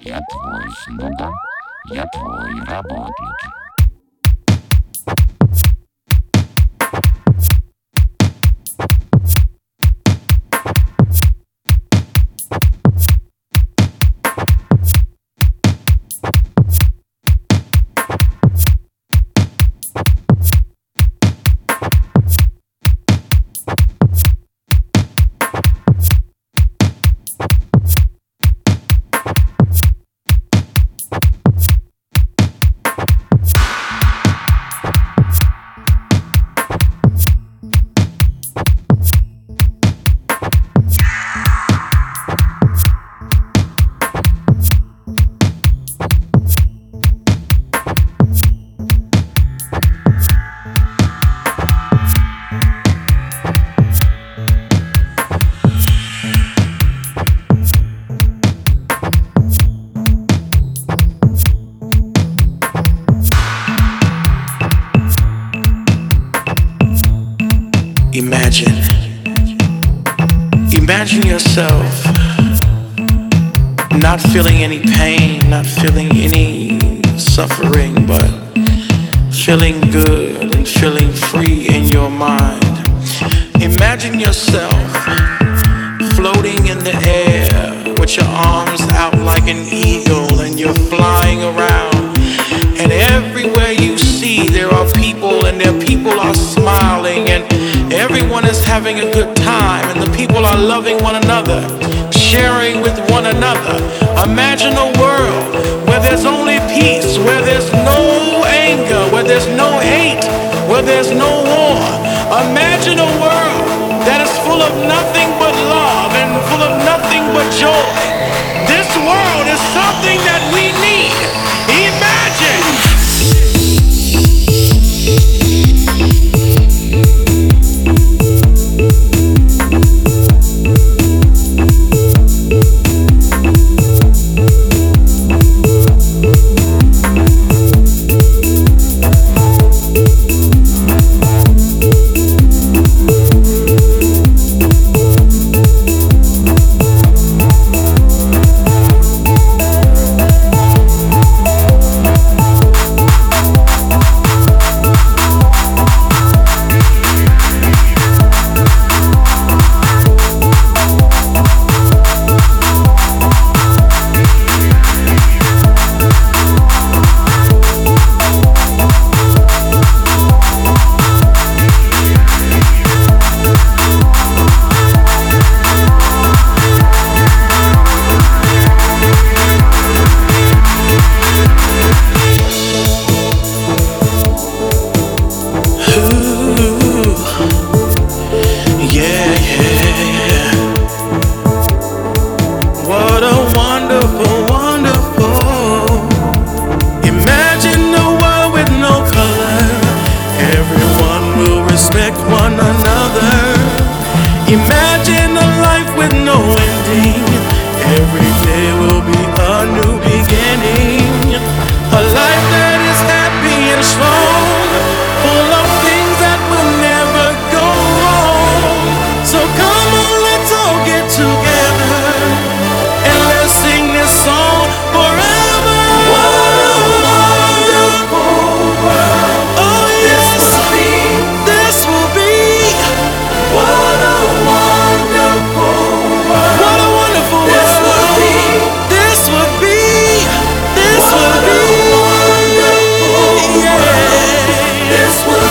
Я твой слуга, я твой работник. there's no war. Imagine a world that is full of nothing but love and full of nothing but joy. This world is something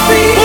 free.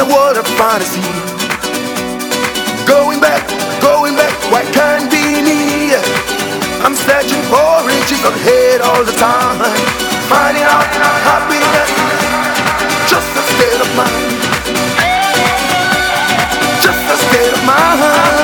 a world of fantasy. Going back, going back, why can't be me? I'm searching for riches of head all the time. Finding out happiness, just a state of mind. Just a state of mind.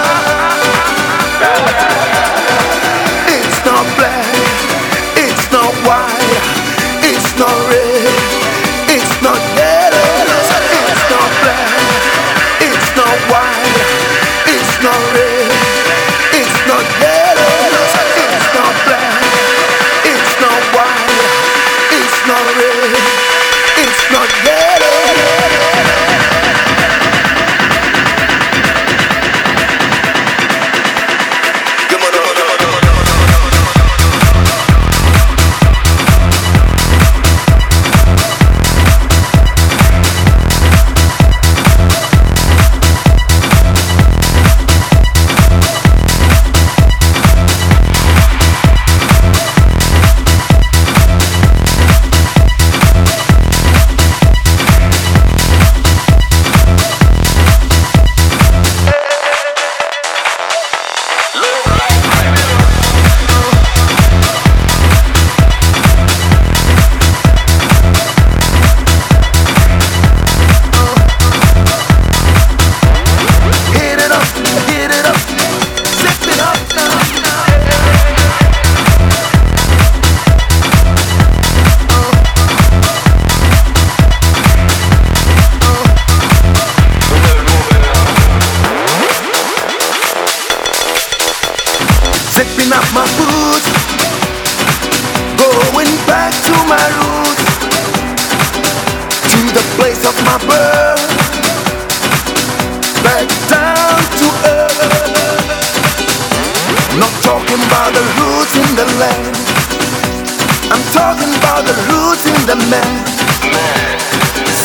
I'm talking about the roots in the man.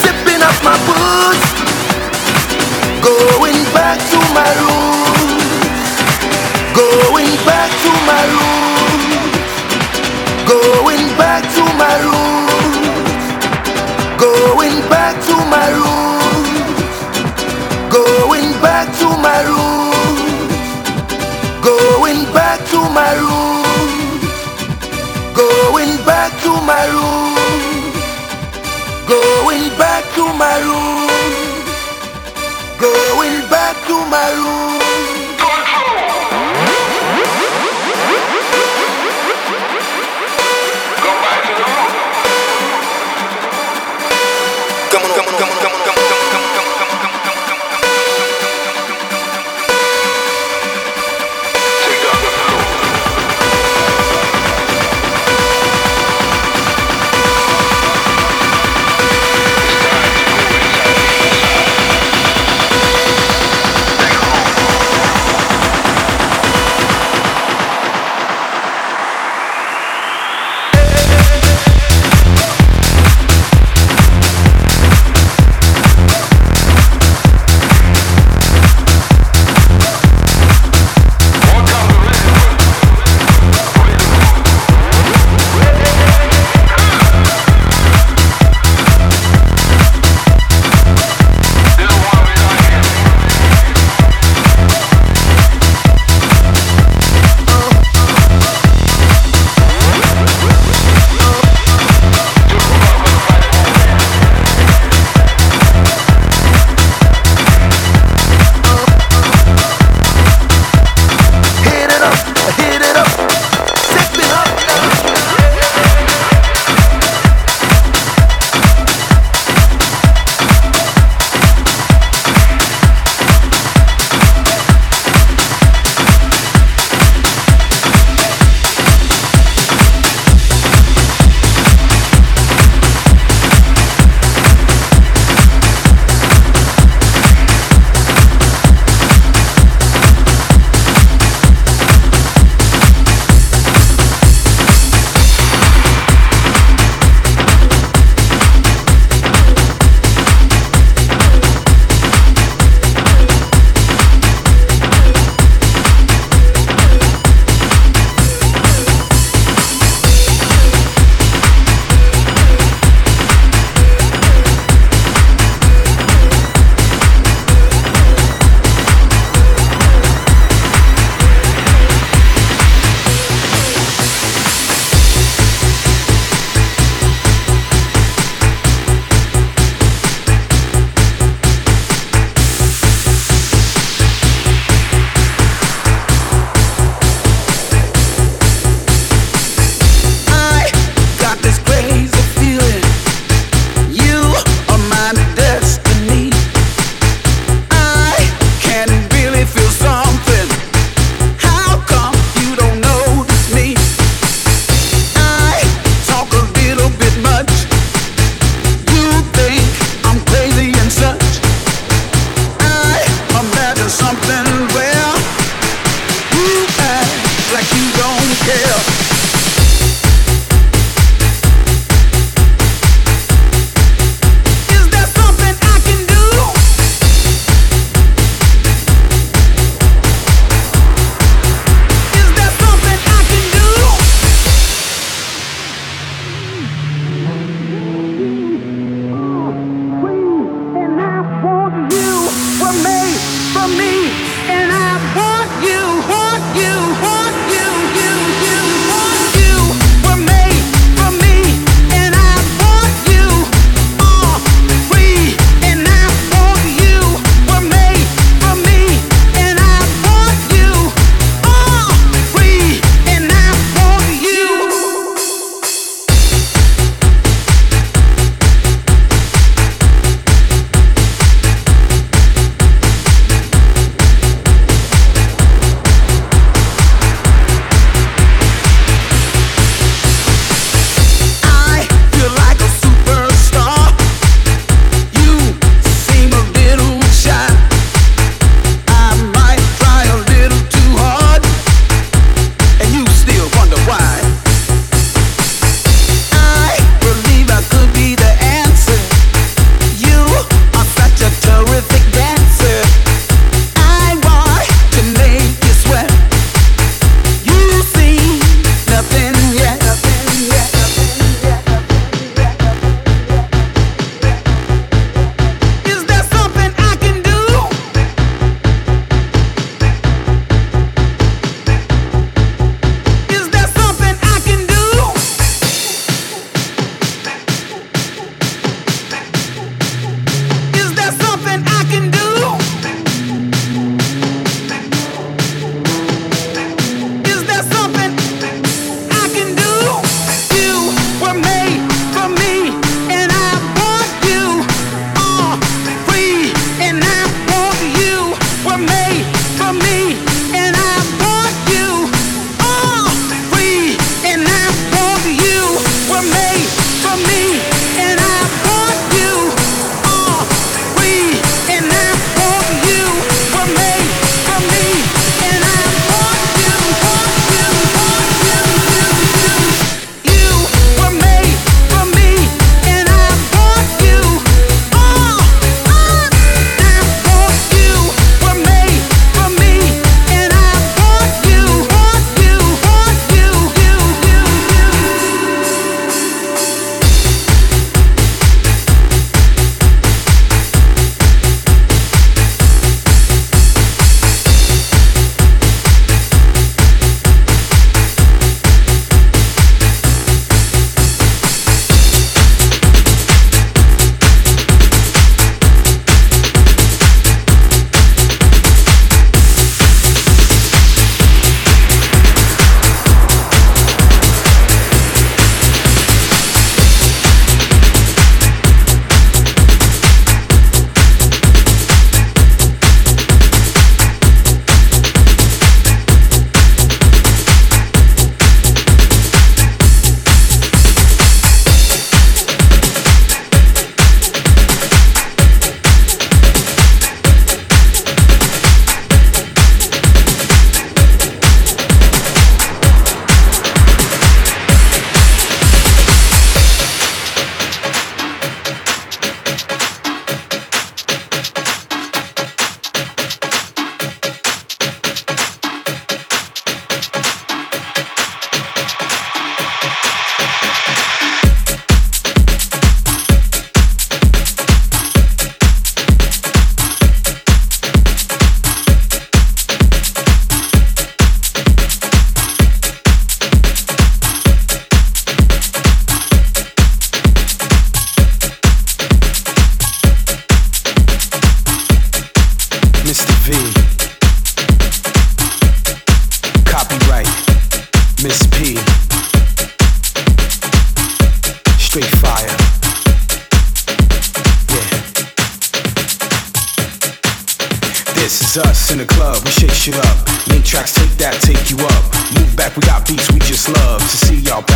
Sipping up my boots, going back to my roots, going back to my roots, going back to my roots, going back to my roots, going back to my roots, going back to my roots, going back to my room. going back to my roots, going back to my roots.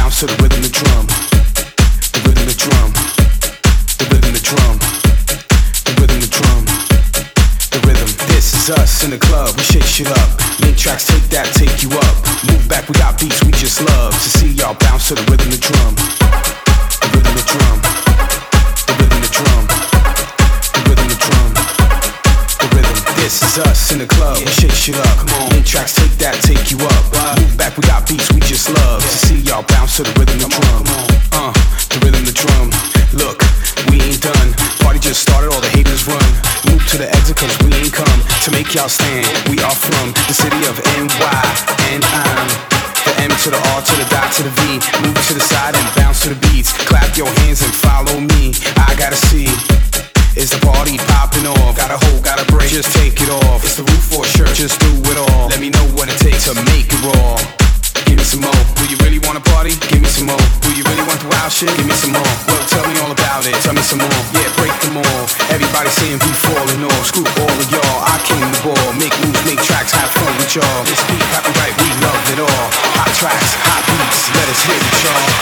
Bounce to the rhythm the drum. The rhythm the drum. The rhythm the drum. The rhythm the drum. The rhythm. This is us in the club, we shake shit up. Make tracks, take that, take you up. Move back, we got beats we just love to see y'all bounce to the rhythm the drum. The rhythm the drum. The rhythm the drum. This is us in the club, we shake shit up. Come on, make tracks, take that, take you up. Move back, we got beats we just love to see y'all bounce to the rhythm of the drum. Uh, the rhythm the drum. Look, we ain't done. Party just started, all the haters run. Move to the exit, cause we ain't come to make y'all stand. We are from the city of NY, and I'm the M to the R to the dot to the V. Move to the side and bounce to the beats. Clap your hands and follow me. I gotta see. Is the party popping off? Got a hold, got a break. Just take it off. It's the roof for sure. Just do it all. Let me know what it takes to make it raw. Give me some more. Do you really wanna party? Give me some more. Do you really want the wild shit? Give me some more. Well, tell me all about it. Tell me some more. Yeah, break them all. Everybody saying we falling off. Screw all of y'all. I came to ball. Make moves, make tracks, have fun with y'all. This beat copyright, we love it all. Hot tracks, hot beats. Let us hit it, y'all.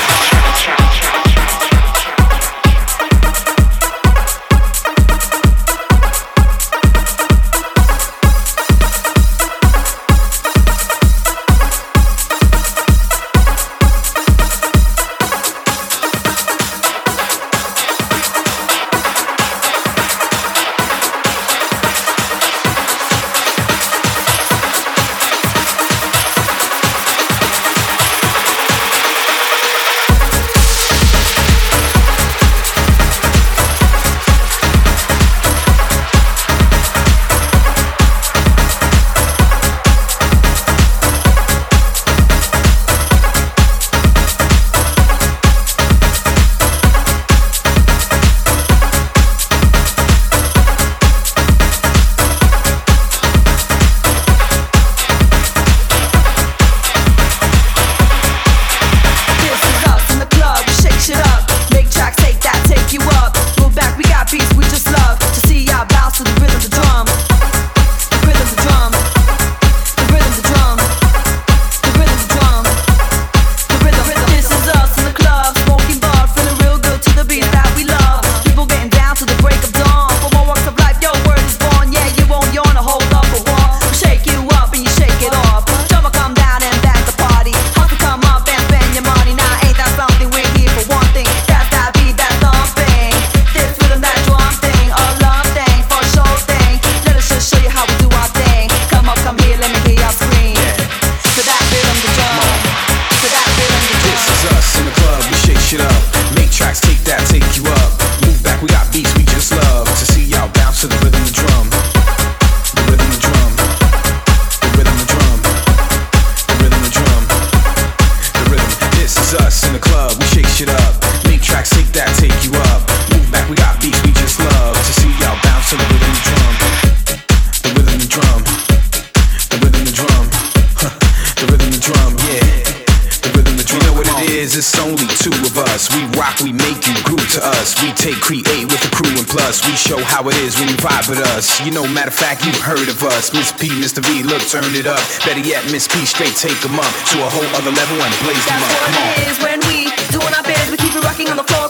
Plus we show how it is when you vibe with us. You know, matter of fact, you've heard of us. Miss P, Mr. V, look, turn it up. Better yet, Miss P, straight take 'em up to a whole other level and blaze them That's up. Come on. what it is when we doing our biz. We keep it rocking on the floor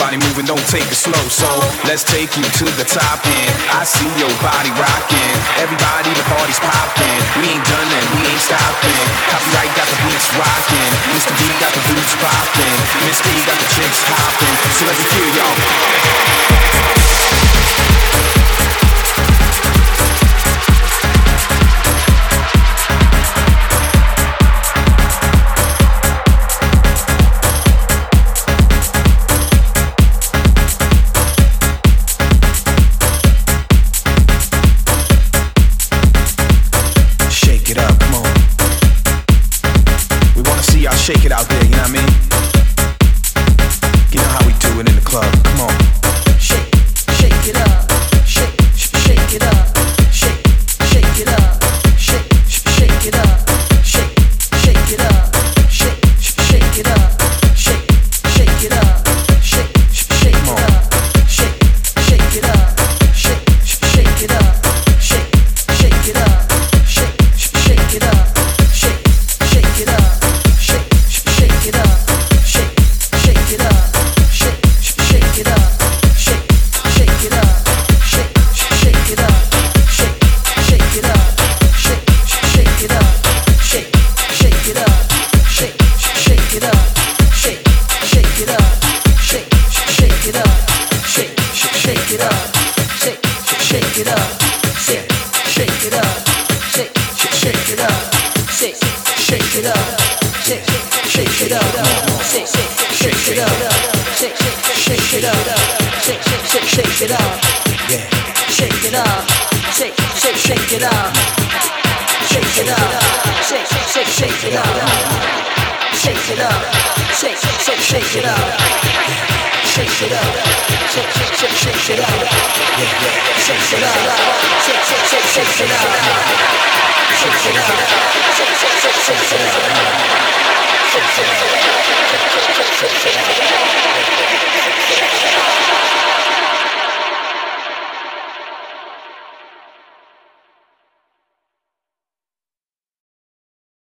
Body moving, don't take it slow. So let's take you to the top end. I see your body rocking. Everybody, the party's popping. We ain't done and we ain't stopping. Copyright got the beats rocking. Mr. D got the boots popping. Miss P got the chicks hopping. So let me hear y'all. Shake, shake it up, shake it up, shake, shake, shake it up, shake it up, shake, shake, shake it up, shake it up, shake, shake,